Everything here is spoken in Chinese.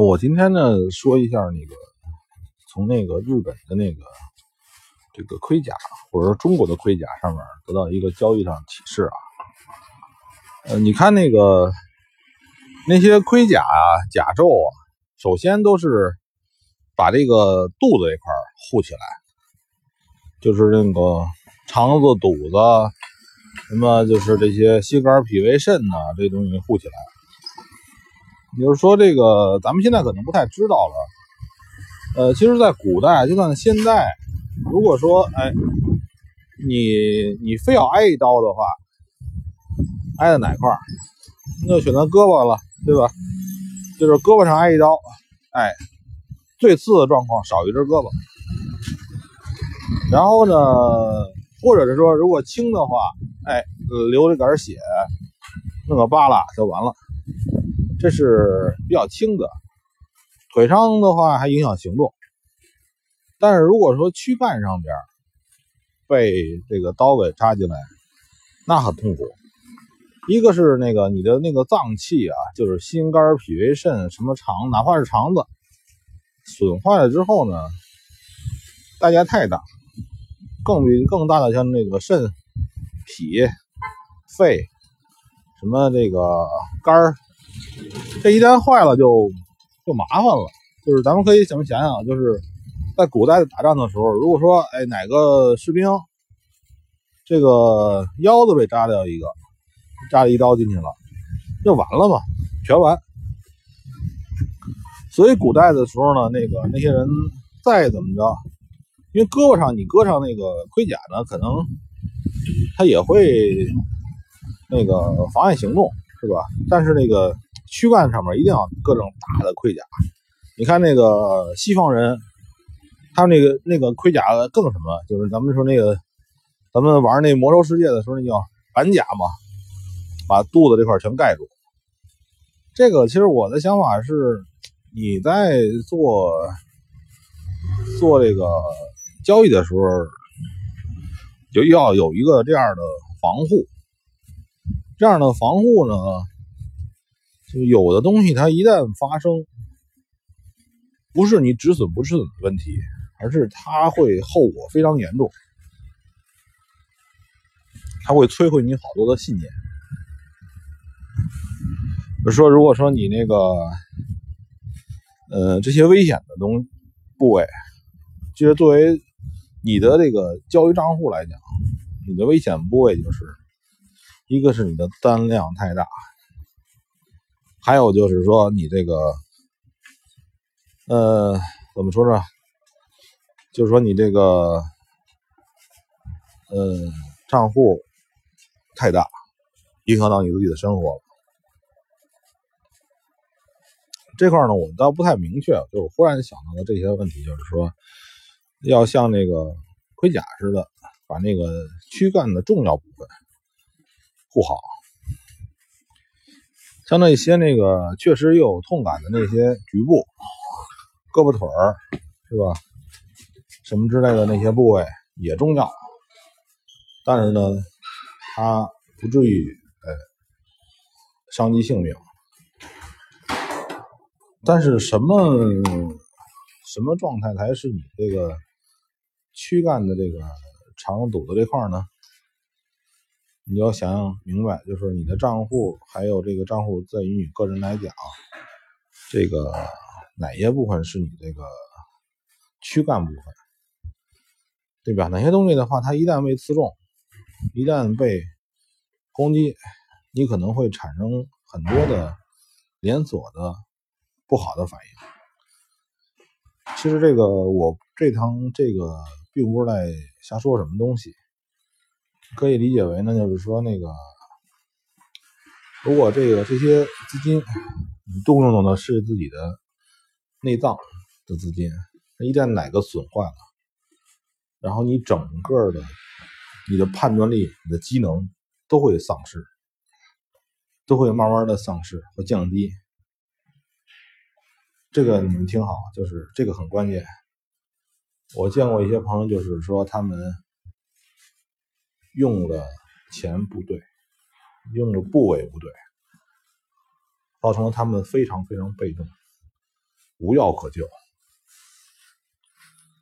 我今天呢说一下那个从那个日本的那个这个盔甲，或者说中国的盔甲上面得到一个交易上启示啊。呃，你看那个那些盔甲啊、甲胄啊，首先都是把这个肚子这块护起来，就是那个肠子、肚子，什么就是这些心肝脾胃肾呐，这东西护起来。也就是说，这个咱们现在可能不太知道了。呃，其实，在古代，就算现在，如果说，哎，你你非要挨一刀的话，挨在哪块儿？那就选择胳膊了，对吧？就是胳膊上挨一刀，哎，最次的状况少一只胳膊。然后呢，或者是说，如果轻的话，哎，流了点血，弄个疤了就完了。这是比较轻的，腿伤的话还影响行动。但是如果说躯干上边被这个刀给扎进来，那很痛苦。一个是那个你的那个脏器啊，就是心肝脾胃肾什么肠，哪怕是肠子损坏了之后呢，代价太大。更比更大的像那个肾、脾、肺，什么这个肝儿。这一旦坏了就就麻烦了，就是咱们可以怎么想想，就是在古代打仗的时候，如果说哎哪个士兵这个腰子被扎掉一个，扎了一刀进去了，就完了嘛，全完。所以古代的时候呢，那个那些人再怎么着，因为胳膊上你搁上那个盔甲呢，可能他也会那个妨碍行动，是吧？但是那个。躯干上面一定要各种大的盔甲，你看那个西方人，他那个那个盔甲更什么？就是咱们说那个，咱们玩那魔兽世界的时候，那叫板甲嘛，把肚子这块全盖住。这个其实我的想法是，你在做做这个交易的时候，就要有一个这样的防护。这样的防护呢？就有的东西，它一旦发生，不是你止损不止损的问题，而是它会后果非常严重，它会摧毁你好多的信念。比如说，如果说你那个，呃，这些危险的东部位，其实作为你的这个交易账户来讲，你的危险部位就是一个是你的单量太大。还有就是说，你这个，呃，怎么说呢？就是说你这个，呃，账户太大，影响到你自己的生活了。这块呢，我倒不太明确，就我忽然想到的这些问题，就是说，要像那个盔甲似的，把那个躯干的重要部分护好。像那些那个确实有痛感的那些局部，胳膊腿儿是吧？什么之类的那些部位也重要，但是呢，它不至于呃伤及性命。但是什么什么状态才是你这个躯干的这个肠肚子这块呢？你要想明白，就是你的账户还有这个账户，在于你个人来讲，这个哪些部分是你这个躯干部分，对吧？哪些东西的话，它一旦被刺中，一旦被攻击，你可能会产生很多的连锁的不好的反应。其实这个我这堂这个并不是在瞎说什么东西。可以理解为呢，就是说那个，如果这个这些资金你动用的呢是自己的内脏的资金，一旦哪个损坏了，然后你整个的你的判断力、你的机能都会丧失，都会慢慢的丧失和降低。这个你们听好，就是这个很关键。我见过一些朋友，就是说他们。用了钱不对，用了部位不对，造成了他们非常非常被动。无药可救。